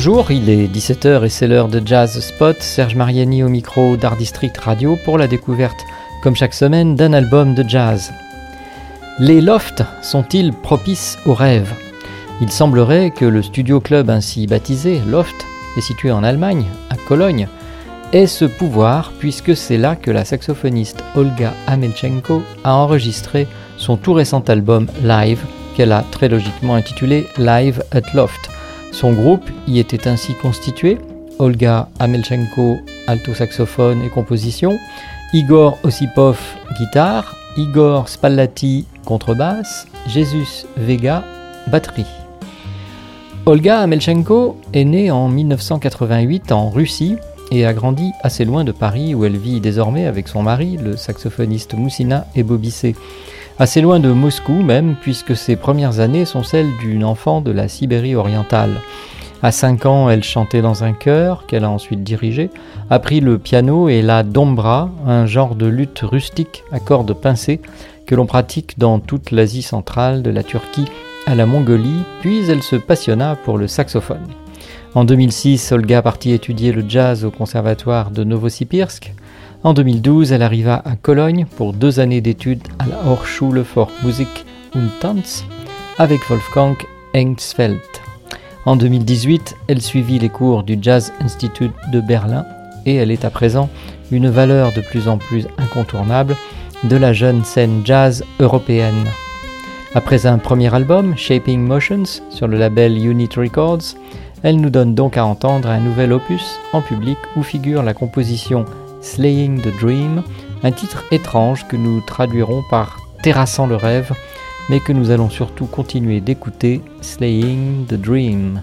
Bonjour, il est 17h et c'est l'heure de Jazz Spot. Serge Mariani au micro d'Art District Radio pour la découverte, comme chaque semaine, d'un album de jazz. Les lofts sont-ils propices aux rêves? Il semblerait que le studio club ainsi baptisé, Loft, est situé en Allemagne, à Cologne, ait ce pouvoir puisque c'est là que la saxophoniste Olga Amelchenko a enregistré son tout récent album Live, qu'elle a très logiquement intitulé Live at Loft son groupe y était ainsi constitué. Olga Amelchenko, alto saxophone et composition, Igor Osipov, guitare, Igor Spallati, contrebasse, Jesus Vega, batterie. Olga Amelchenko est née en 1988 en Russie et a grandi assez loin de Paris où elle vit désormais avec son mari, le saxophoniste Moussina Ebobissé assez loin de Moscou même, puisque ses premières années sont celles d'une enfant de la Sibérie orientale. À 5 ans, elle chantait dans un chœur qu'elle a ensuite dirigé, appris le piano et la dombra, un genre de lutte rustique à cordes pincées que l'on pratique dans toute l'Asie centrale, de la Turquie à la Mongolie, puis elle se passionna pour le saxophone. En 2006, Olga partit étudier le jazz au conservatoire de Novosibirsk, en 2012, elle arriva à Cologne pour deux années d'études à la Hochschule für Musik und Tanz avec Wolfgang Engsfeld. En 2018, elle suivit les cours du Jazz Institute de Berlin et elle est à présent une valeur de plus en plus incontournable de la jeune scène jazz européenne. Après un premier album, Shaping Motions, sur le label Unit Records, elle nous donne donc à entendre un nouvel opus en public où figure la composition Slaying the Dream, un titre étrange que nous traduirons par Terrassant le rêve, mais que nous allons surtout continuer d'écouter Slaying the Dream.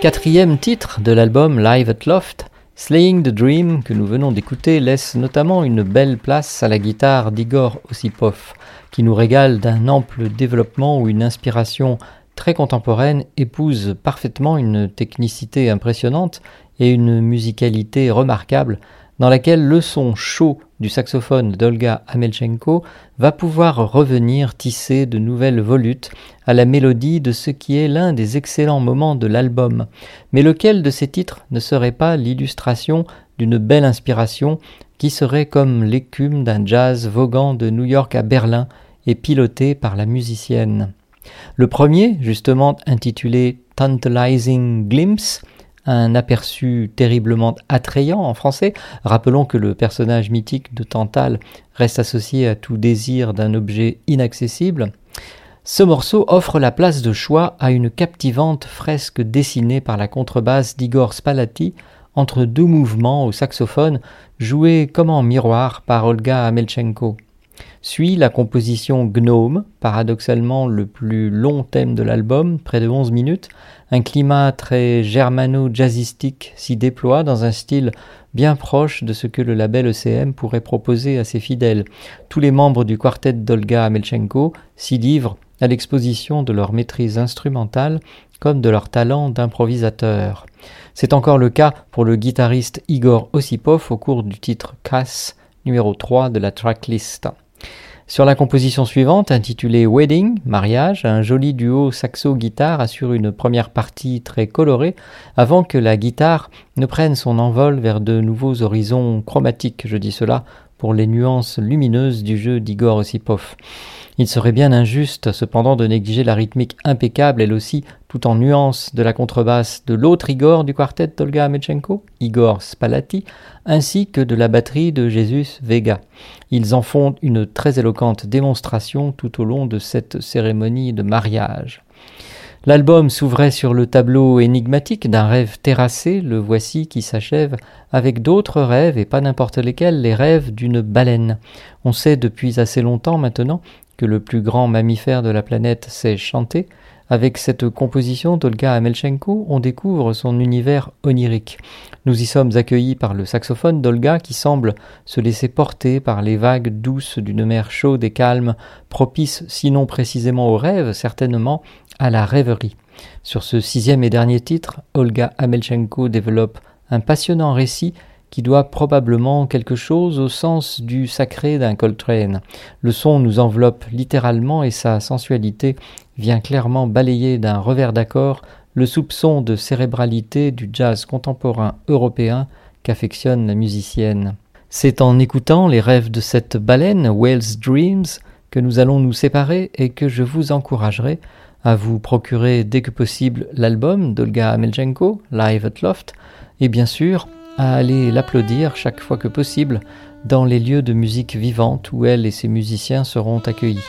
Quatrième titre de l'album Live at Loft, Slaying the Dream, que nous venons d'écouter, laisse notamment une belle place à la guitare d'Igor Osipov, qui nous régale d'un ample développement où une inspiration très contemporaine épouse parfaitement une technicité impressionnante et une musicalité remarquable dans laquelle le son chaud du saxophone d'Olga Amelchenko va pouvoir revenir tisser de nouvelles volutes à la mélodie de ce qui est l'un des excellents moments de l'album, mais lequel de ces titres ne serait pas l'illustration d'une belle inspiration qui serait comme l'écume d'un jazz voguant de New York à Berlin et piloté par la musicienne? Le premier, justement intitulé Tantalizing Glimpse, un aperçu terriblement attrayant en français. Rappelons que le personnage mythique de Tantale reste associé à tout désir d'un objet inaccessible. Ce morceau offre la place de choix à une captivante fresque dessinée par la contrebasse d'Igor Spalati entre deux mouvements au saxophone joués comme en miroir par Olga Amelchenko. Suit la composition Gnome, paradoxalement le plus long thème de l'album, près de 11 minutes. Un climat très germano-jazzistique s'y déploie dans un style bien proche de ce que le label ECM pourrait proposer à ses fidèles. Tous les membres du quartet d'Olga Amelchenko s'y livrent à l'exposition de leur maîtrise instrumentale comme de leur talent d'improvisateur. C'est encore le cas pour le guitariste Igor Osipov au cours du titre Cass numéro 3 de la tracklist. Sur la composition suivante, intitulée Wedding, mariage, un joli duo saxo-guitare assure une première partie très colorée avant que la guitare ne prenne son envol vers de nouveaux horizons chromatiques, je dis cela pour les nuances lumineuses du jeu d'Igor Osipov. Il serait bien injuste cependant de négliger la rythmique impeccable, elle aussi, tout en nuances de la contrebasse de l'autre Igor du quartet d'Olga Amechenko, Igor Spalati, ainsi que de la batterie de Jesus Vega. Ils en font une très éloquente démonstration tout au long de cette cérémonie de mariage. L'album s'ouvrait sur le tableau énigmatique d'un rêve terrassé, le voici qui s'achève avec d'autres rêves, et pas n'importe lesquels, les rêves d'une baleine. On sait depuis assez longtemps maintenant le plus grand mammifère de la planète sait chanter, avec cette composition d'Olga Amelchenko, on découvre son univers onirique. Nous y sommes accueillis par le saxophone d'Olga qui semble se laisser porter par les vagues douces d'une mer chaude et calme, propice sinon précisément au rêve, certainement à la rêverie. Sur ce sixième et dernier titre, Olga Amelchenko développe un passionnant récit qui doit probablement quelque chose au sens du sacré d'un Coltrane. Le son nous enveloppe littéralement et sa sensualité vient clairement balayer d'un revers d'accord le soupçon de cérébralité du jazz contemporain européen qu'affectionne la musicienne. C'est en écoutant les rêves de cette baleine, Whale's Dreams, que nous allons nous séparer et que je vous encouragerai à vous procurer dès que possible l'album d'Olga Amelchenko, Live at Loft, et bien sûr à aller l'applaudir chaque fois que possible dans les lieux de musique vivante où elle et ses musiciens seront accueillis.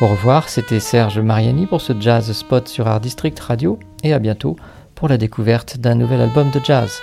Au revoir, c'était Serge Mariani pour ce Jazz Spot sur Art District Radio et à bientôt pour la découverte d'un nouvel album de jazz.